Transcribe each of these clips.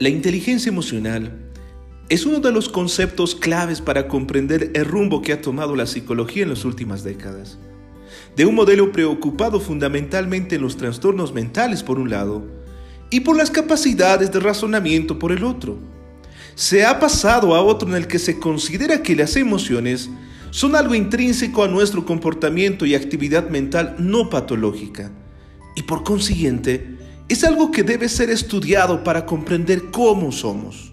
La inteligencia emocional es uno de los conceptos claves para comprender el rumbo que ha tomado la psicología en las últimas décadas. De un modelo preocupado fundamentalmente en los trastornos mentales por un lado y por las capacidades de razonamiento por el otro. Se ha pasado a otro en el que se considera que las emociones son algo intrínseco a nuestro comportamiento y actividad mental no patológica, y por consiguiente es algo que debe ser estudiado para comprender cómo somos.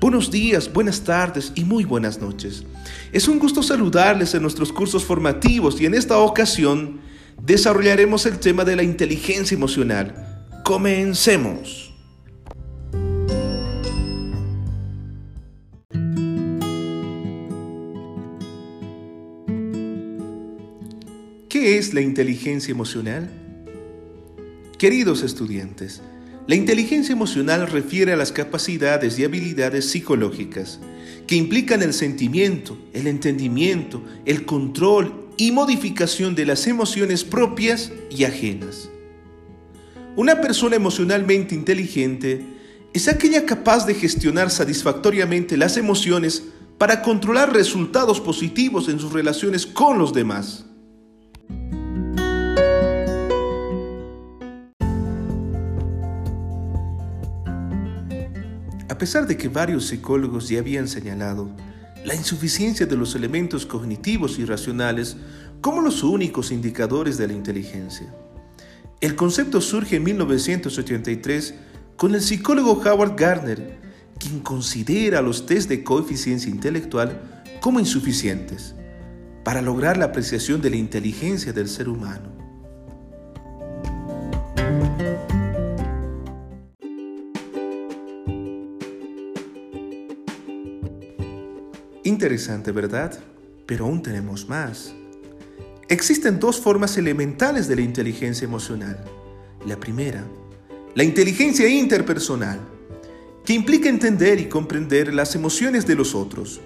Buenos días, buenas tardes y muy buenas noches. Es un gusto saludarles en nuestros cursos formativos y en esta ocasión desarrollaremos el tema de la inteligencia emocional. Comencemos. ¿Qué es la inteligencia emocional? Queridos estudiantes, la inteligencia emocional refiere a las capacidades y habilidades psicológicas que implican el sentimiento, el entendimiento, el control y modificación de las emociones propias y ajenas. Una persona emocionalmente inteligente es aquella capaz de gestionar satisfactoriamente las emociones para controlar resultados positivos en sus relaciones con los demás. A pesar de que varios psicólogos ya habían señalado la insuficiencia de los elementos cognitivos y racionales como los únicos indicadores de la inteligencia. El concepto surge en 1983 con el psicólogo Howard Gardner, quien considera los test de coeficiencia intelectual como insuficientes para lograr la apreciación de la inteligencia del ser humano. Interesante, ¿verdad? Pero aún tenemos más. Existen dos formas elementales de la inteligencia emocional. La primera, la inteligencia interpersonal, que implica entender y comprender las emociones de los otros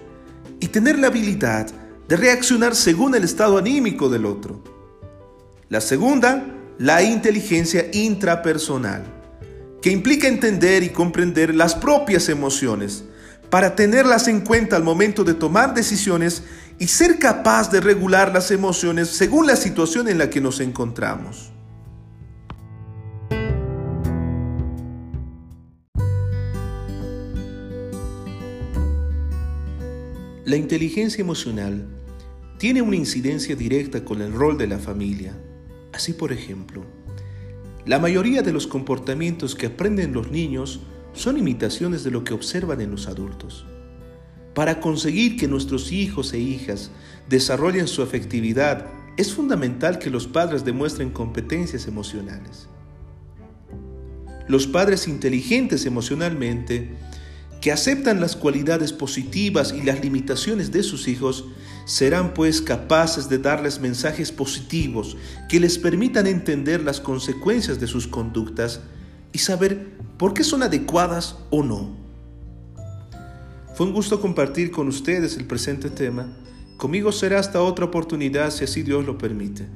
y tener la habilidad de reaccionar según el estado anímico del otro. La segunda, la inteligencia intrapersonal, que implica entender y comprender las propias emociones, para tenerlas en cuenta al momento de tomar decisiones y ser capaz de regular las emociones según la situación en la que nos encontramos. La inteligencia emocional tiene una incidencia directa con el rol de la familia. Así, por ejemplo, la mayoría de los comportamientos que aprenden los niños son imitaciones de lo que observan en los adultos. Para conseguir que nuestros hijos e hijas desarrollen su afectividad, es fundamental que los padres demuestren competencias emocionales. Los padres inteligentes emocionalmente, que aceptan las cualidades positivas y las limitaciones de sus hijos, serán pues capaces de darles mensajes positivos que les permitan entender las consecuencias de sus conductas y saber por qué son adecuadas o no. Fue un gusto compartir con ustedes el presente tema. Conmigo será hasta otra oportunidad si así Dios lo permite.